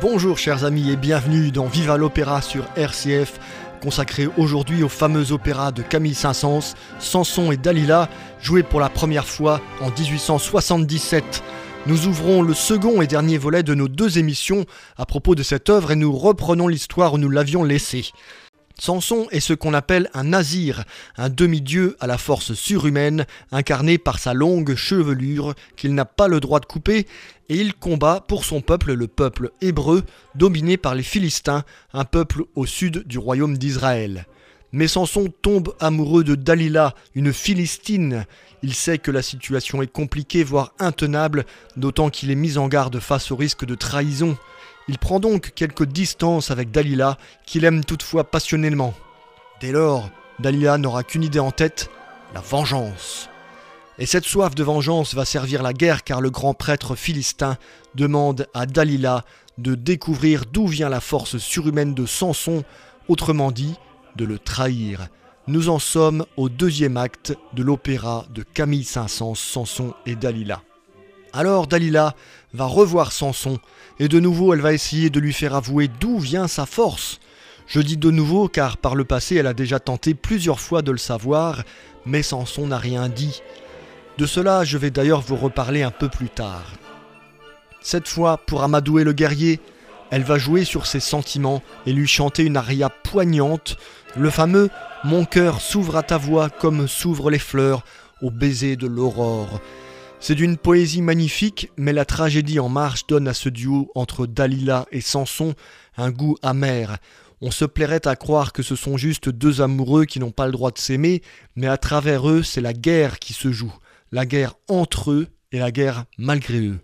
Bonjour chers amis et bienvenue dans Viva l'Opéra sur RCF, consacré aujourd'hui au fameux opéra de Camille Saint-Saëns, Samson et Dalila, joué pour la première fois en 1877. Nous ouvrons le second et dernier volet de nos deux émissions à propos de cette œuvre et nous reprenons l'histoire où nous l'avions laissée. Samson est ce qu'on appelle un nazir, un demi-dieu à la force surhumaine, incarné par sa longue chevelure qu'il n'a pas le droit de couper, et il combat pour son peuple, le peuple hébreu, dominé par les Philistins, un peuple au sud du royaume d'Israël. Mais Samson tombe amoureux de Dalila, une Philistine. Il sait que la situation est compliquée, voire intenable, d'autant qu'il est mis en garde face au risque de trahison. Il prend donc quelques distances avec Dalila, qu'il aime toutefois passionnément. Dès lors, Dalila n'aura qu'une idée en tête, la vengeance. Et cette soif de vengeance va servir la guerre car le grand prêtre philistin demande à Dalila de découvrir d'où vient la force surhumaine de Samson, autrement dit, de le trahir. Nous en sommes au deuxième acte de l'opéra de Camille Saint-Saëns, Samson et Dalila. Alors Dalila va revoir Samson, et de nouveau elle va essayer de lui faire avouer d'où vient sa force. Je dis de nouveau car par le passé elle a déjà tenté plusieurs fois de le savoir, mais Samson n'a rien dit. De cela je vais d'ailleurs vous reparler un peu plus tard. Cette fois, pour amadouer le guerrier, elle va jouer sur ses sentiments et lui chanter une aria poignante, le fameux Mon cœur s'ouvre à ta voix comme s'ouvrent les fleurs au baiser de l'aurore. C'est d'une poésie magnifique, mais la tragédie en marche donne à ce duo entre Dalila et Samson un goût amer. On se plairait à croire que ce sont juste deux amoureux qui n'ont pas le droit de s'aimer, mais à travers eux, c'est la guerre qui se joue, la guerre entre eux et la guerre malgré eux.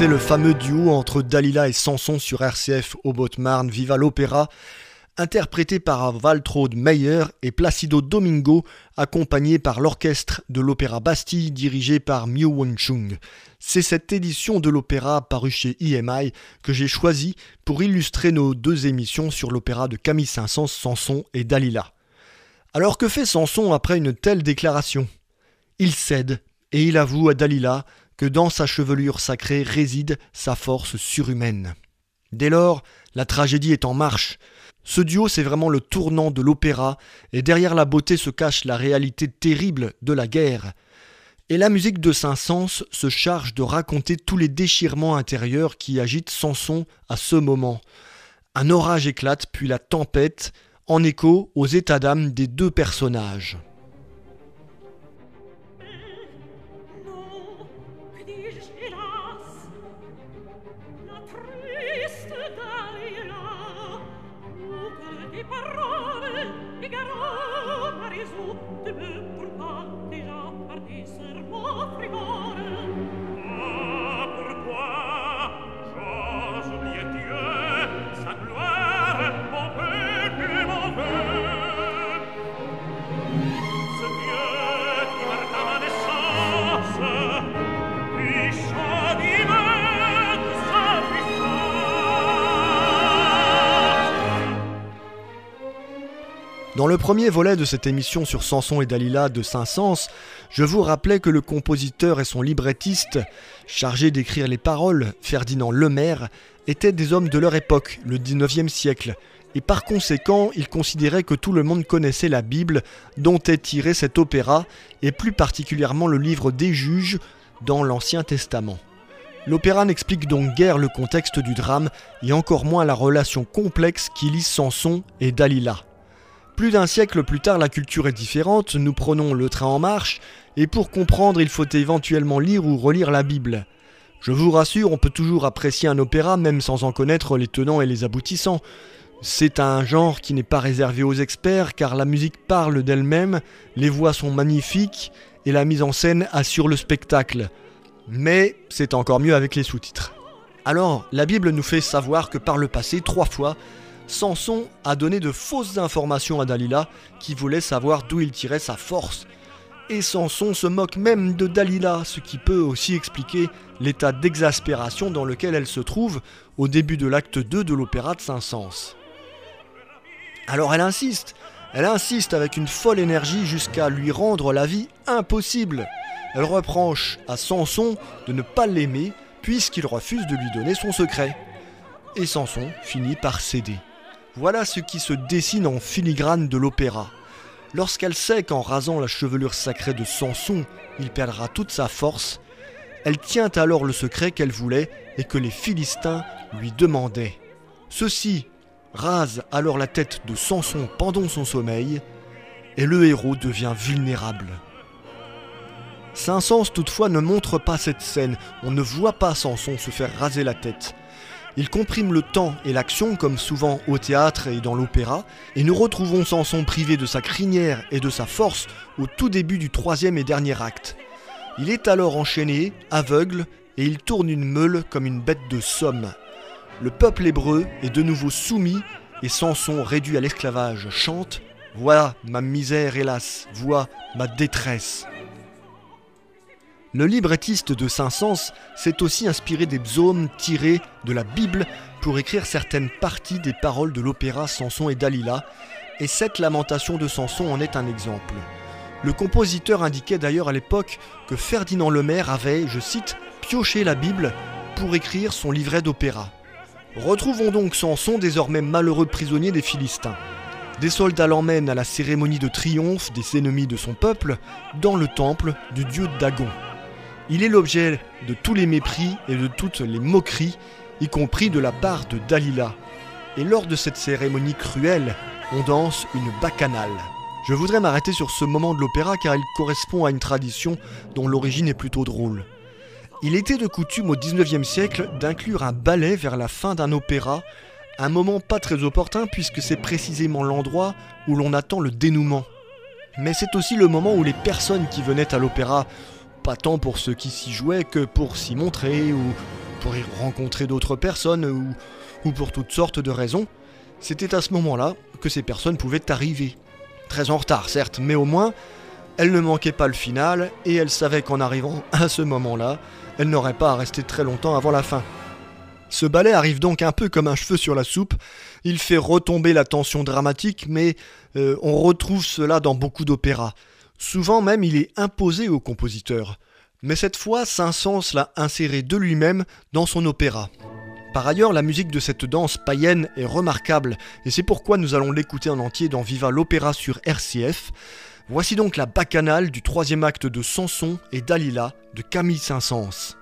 C'était le fameux duo entre Dalila et Samson sur RCF au Marne Viva l'Opéra, interprété par Waltraud Meyer et Placido Domingo, accompagné par l'orchestre de l'Opéra Bastille dirigé par Miu Won-chung. C'est cette édition de l'opéra parue chez EMI que j'ai choisi pour illustrer nos deux émissions sur l'opéra de Camille Saint-Saëns, Samson et Dalila. Alors que fait Samson après une telle déclaration? Il cède et il avoue à Dalila que dans sa chevelure sacrée réside sa force surhumaine. Dès lors, la tragédie est en marche. Ce duo, c'est vraiment le tournant de l'opéra, et derrière la beauté se cache la réalité terrible de la guerre. Et la musique de Saint-Saëns se charge de raconter tous les déchirements intérieurs qui agitent Samson à ce moment. Un orage éclate, puis la tempête, en écho aux états d'âme des deux personnages. Le premier volet de cette émission sur Samson et Dalila de Saint-Saëns, je vous rappelais que le compositeur et son librettiste, chargé d'écrire les paroles, Ferdinand Lemaire, étaient des hommes de leur époque, le 19e siècle, et par conséquent, ils considéraient que tout le monde connaissait la Bible dont est tiré cet opéra, et plus particulièrement le livre des juges dans l'Ancien Testament. L'opéra n'explique donc guère le contexte du drame, et encore moins la relation complexe qui lie Samson et Dalila. Plus d'un siècle plus tard, la culture est différente, nous prenons le train en marche, et pour comprendre, il faut éventuellement lire ou relire la Bible. Je vous rassure, on peut toujours apprécier un opéra même sans en connaître les tenants et les aboutissants. C'est un genre qui n'est pas réservé aux experts car la musique parle d'elle-même, les voix sont magnifiques et la mise en scène assure le spectacle. Mais c'est encore mieux avec les sous-titres. Alors, la Bible nous fait savoir que par le passé, trois fois, Samson a donné de fausses informations à Dalila qui voulait savoir d'où il tirait sa force. Et Samson se moque même de Dalila, ce qui peut aussi expliquer l'état d'exaspération dans lequel elle se trouve au début de l'acte 2 de l'opéra de Saint-Saëns. Alors elle insiste, elle insiste avec une folle énergie jusqu'à lui rendre la vie impossible. Elle reproche à Samson de ne pas l'aimer puisqu'il refuse de lui donner son secret. Et Samson finit par céder. Voilà ce qui se dessine en filigrane de l'opéra. Lorsqu'elle sait qu'en rasant la chevelure sacrée de Samson, il perdra toute sa force, elle tient alors le secret qu'elle voulait et que les Philistins lui demandaient. Ceux-ci rasent alors la tête de Samson pendant son sommeil, et le héros devient vulnérable. Saint-Saëns toutefois ne montre pas cette scène, on ne voit pas Samson se faire raser la tête. Il comprime le temps et l'action comme souvent au théâtre et dans l'opéra, et nous retrouvons Samson privé de sa crinière et de sa force au tout début du troisième et dernier acte. Il est alors enchaîné, aveugle, et il tourne une meule comme une bête de somme. Le peuple hébreu est de nouveau soumis, et Samson, réduit à l'esclavage, chante Vois ma misère, hélas, vois ma détresse. Le librettiste de Saint-Saëns s'est aussi inspiré des psaumes tirés de la Bible pour écrire certaines parties des paroles de l'opéra Samson et Dalila, et cette lamentation de Samson en est un exemple. Le compositeur indiquait d'ailleurs à l'époque que Ferdinand Lemaire avait, je cite, pioché la Bible pour écrire son livret d'opéra. Retrouvons donc Samson désormais malheureux prisonnier des Philistins. Des soldats l'emmènent à la cérémonie de triomphe des ennemis de son peuple dans le temple du dieu Dagon. Il est l'objet de tous les mépris et de toutes les moqueries, y compris de la part de Dalila. Et lors de cette cérémonie cruelle, on danse une bacchanale. Je voudrais m'arrêter sur ce moment de l'opéra car il correspond à une tradition dont l'origine est plutôt drôle. Il était de coutume au XIXe siècle d'inclure un ballet vers la fin d'un opéra, un moment pas très opportun puisque c'est précisément l'endroit où l'on attend le dénouement. Mais c'est aussi le moment où les personnes qui venaient à l'opéra tant pour ceux qui s'y jouaient que pour s'y montrer ou pour y rencontrer d'autres personnes ou, ou pour toutes sortes de raisons. C'était à ce moment-là que ces personnes pouvaient arriver. Très en retard certes, mais au moins, elles ne manquaient pas le final et elles savaient qu'en arrivant à ce moment-là, elles n'auraient pas à rester très longtemps avant la fin. Ce ballet arrive donc un peu comme un cheveu sur la soupe, il fait retomber la tension dramatique, mais euh, on retrouve cela dans beaucoup d'opéras. Souvent même il est imposé au compositeur. Mais cette fois, Saint-Saëns l'a inséré de lui-même dans son opéra. Par ailleurs, la musique de cette danse païenne est remarquable, et c'est pourquoi nous allons l'écouter en entier dans Viva l'Opéra sur RCF. Voici donc la bacchanale du troisième acte de Samson et Dalila de Camille Saint-Saëns.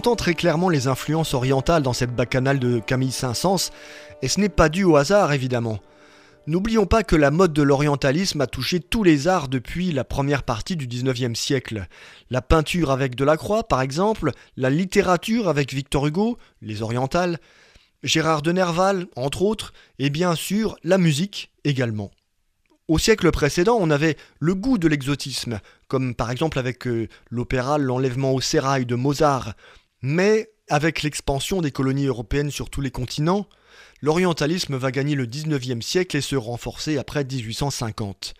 Entend très clairement les influences orientales dans cette bacchanale de Camille Saint-Saëns, et ce n'est pas dû au hasard évidemment. N'oublions pas que la mode de l'orientalisme a touché tous les arts depuis la première partie du 19e siècle. La peinture avec Delacroix, par exemple, la littérature avec Victor Hugo, les orientales, Gérard de Nerval, entre autres, et bien sûr la musique également. Au siècle précédent, on avait le goût de l'exotisme, comme par exemple avec euh, l'opéra L'enlèvement au sérail de Mozart. Mais avec l'expansion des colonies européennes sur tous les continents, l'orientalisme va gagner le 19e siècle et se renforcer après 1850.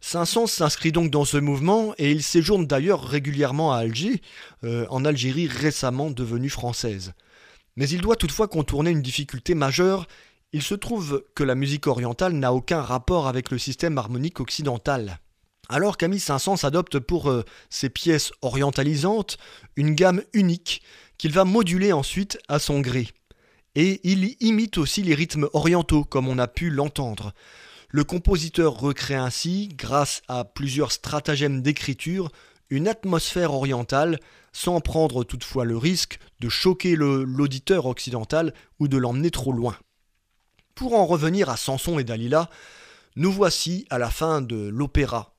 Saint-Saëns s'inscrit donc dans ce mouvement et il séjourne d'ailleurs régulièrement à Alger, euh, en Algérie récemment devenue française. Mais il doit toutefois contourner une difficulté majeure, il se trouve que la musique orientale n'a aucun rapport avec le système harmonique occidental. Alors Camille Saint-Saëns adopte pour euh, ses pièces orientalisantes une gamme unique qu'il va moduler ensuite à son gré et il imite aussi les rythmes orientaux comme on a pu l'entendre. Le compositeur recrée ainsi, grâce à plusieurs stratagèmes d'écriture, une atmosphère orientale, sans prendre toutefois le risque de choquer l'auditeur occidental ou de l'emmener trop loin. Pour en revenir à Samson et Dalila, nous voici à la fin de l'opéra.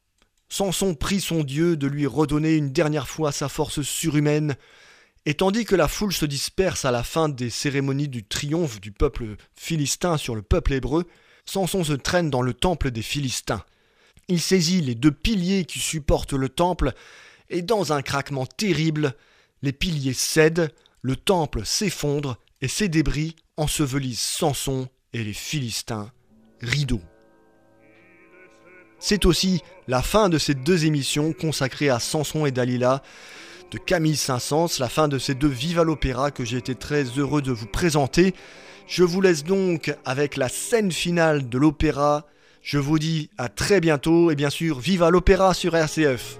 Samson prie son Dieu de lui redonner une dernière fois sa force surhumaine, et tandis que la foule se disperse à la fin des cérémonies du triomphe du peuple philistin sur le peuple hébreu, Samson se traîne dans le temple des Philistins. Il saisit les deux piliers qui supportent le temple, et dans un craquement terrible, les piliers cèdent, le temple s'effondre, et ses débris ensevelissent Samson et les Philistins. Rideau. C'est aussi la fin de ces deux émissions consacrées à Samson et Dalila, de Camille Saint-Saëns, la fin de ces deux Viva l'Opéra que j'ai été très heureux de vous présenter. Je vous laisse donc avec la scène finale de l'opéra. Je vous dis à très bientôt et bien sûr, Viva l'Opéra sur RCF.